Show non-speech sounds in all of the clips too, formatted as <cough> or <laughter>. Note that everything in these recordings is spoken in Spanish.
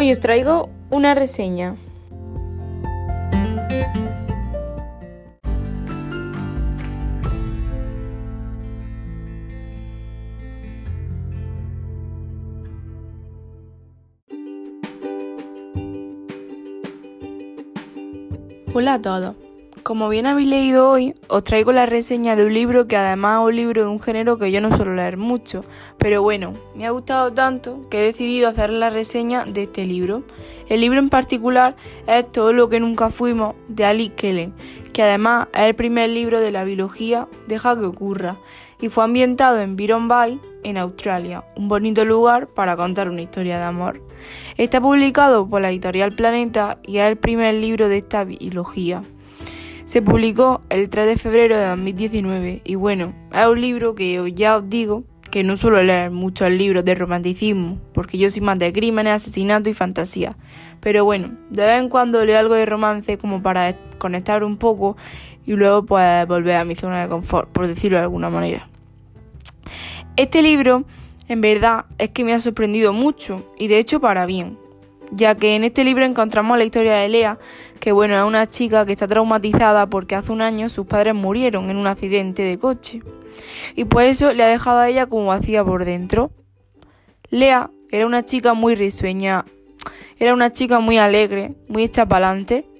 Hoy os traigo una reseña. Hola a todos. Como bien habéis leído hoy, os traigo la reseña de un libro que además es un libro de un género que yo no suelo leer mucho, pero bueno, me ha gustado tanto que he decidido hacer la reseña de este libro. El libro en particular es Todo lo que nunca fuimos de Ali Kellen, que además es el primer libro de la biología Deja que ocurra, y fue ambientado en Byron Bay, en Australia, un bonito lugar para contar una historia de amor. Está publicado por la editorial Planeta y es el primer libro de esta biología. Se publicó el 3 de febrero de 2019 y bueno, es un libro que ya os digo que no suelo leer muchos libros de romanticismo, porque yo soy más de crímenes, asesinatos y fantasía. Pero bueno, de vez en cuando leo algo de romance como para conectar un poco y luego pues volver a mi zona de confort, por decirlo de alguna manera. Este libro, en verdad, es que me ha sorprendido mucho y de hecho para bien ya que en este libro encontramos la historia de Lea, que bueno, es una chica que está traumatizada porque hace un año sus padres murieron en un accidente de coche. Y pues eso le ha dejado a ella como vacía por dentro. Lea era una chica muy risueña, era una chica muy alegre, muy hecha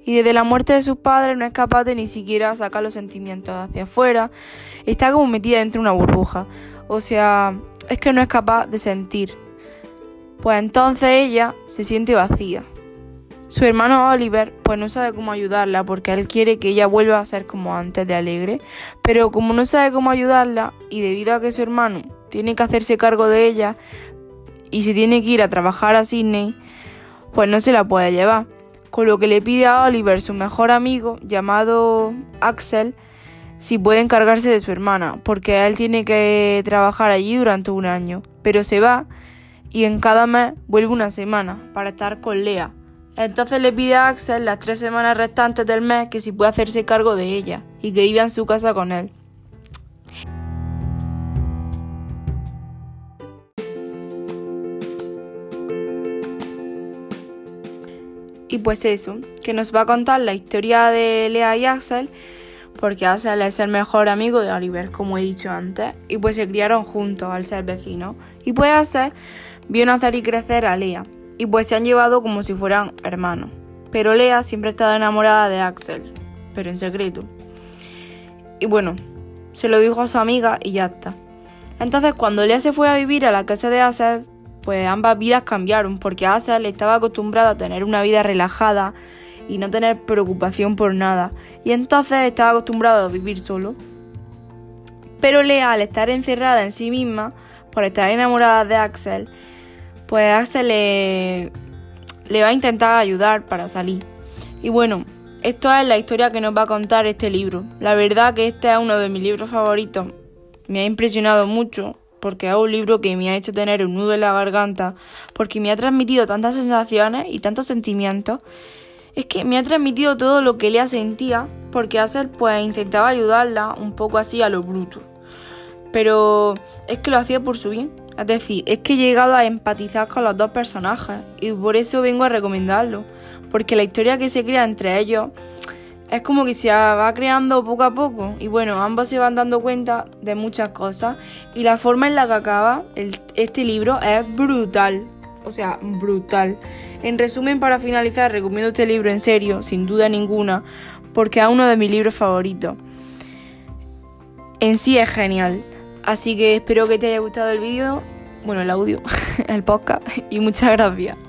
y desde la muerte de sus padres no es capaz de ni siquiera sacar los sentimientos hacia afuera, está como metida dentro de una burbuja, o sea, es que no es capaz de sentir, pues entonces ella se siente vacía. Su hermano Oliver pues no sabe cómo ayudarla porque él quiere que ella vuelva a ser como antes de alegre, pero como no sabe cómo ayudarla y debido a que su hermano tiene que hacerse cargo de ella y se tiene que ir a trabajar a Sydney, pues no se la puede llevar. Con lo que le pide a Oliver, su mejor amigo, llamado Axel, si puede encargarse de su hermana, porque él tiene que trabajar allí durante un año. Pero se va y en cada mes vuelve una semana para estar con Lea. Entonces le pide a Axel las tres semanas restantes del mes que si puede hacerse cargo de ella y que viva en su casa con él. Y pues eso, que nos va a contar la historia de Lea y Axel, porque Axel es el mejor amigo de Oliver, como he dicho antes, y pues se criaron juntos al ser vecinos. Y pues Axel vio nacer y crecer a Lea, y pues se han llevado como si fueran hermanos. Pero Lea siempre ha estado enamorada de Axel, pero en secreto. Y bueno, se lo dijo a su amiga y ya está. Entonces cuando Lea se fue a vivir a la casa de Axel, pues ambas vidas cambiaron, porque Axel estaba acostumbrado a tener una vida relajada y no tener preocupación por nada, y entonces estaba acostumbrado a vivir solo. Pero Lea, al estar encerrada en sí misma, por estar enamorada de Axel, pues Axel le, va a intentar ayudar para salir. Y bueno, esto es la historia que nos va a contar este libro. La verdad que este es uno de mis libros favoritos. Me ha impresionado mucho porque es un libro que me ha hecho tener un nudo en la garganta, porque me ha transmitido tantas sensaciones y tantos sentimientos. Es que me ha transmitido todo lo que ella sentía, porque Axel pues intentaba ayudarla un poco así a lo bruto. Pero es que lo hacía por su bien. Es decir, es que he llegado a empatizar con los dos personajes y por eso vengo a recomendarlo, porque la historia que se crea entre ellos es como que se va creando poco a poco y bueno, ambos se van dando cuenta de muchas cosas y la forma en la que acaba este libro es brutal, o sea, brutal. En resumen, para finalizar, recomiendo este libro en serio, sin duda ninguna, porque es uno de mis libros favoritos. En sí es genial. Así que espero que te haya gustado el vídeo, bueno, el audio, <laughs> el podcast, y muchas gracias.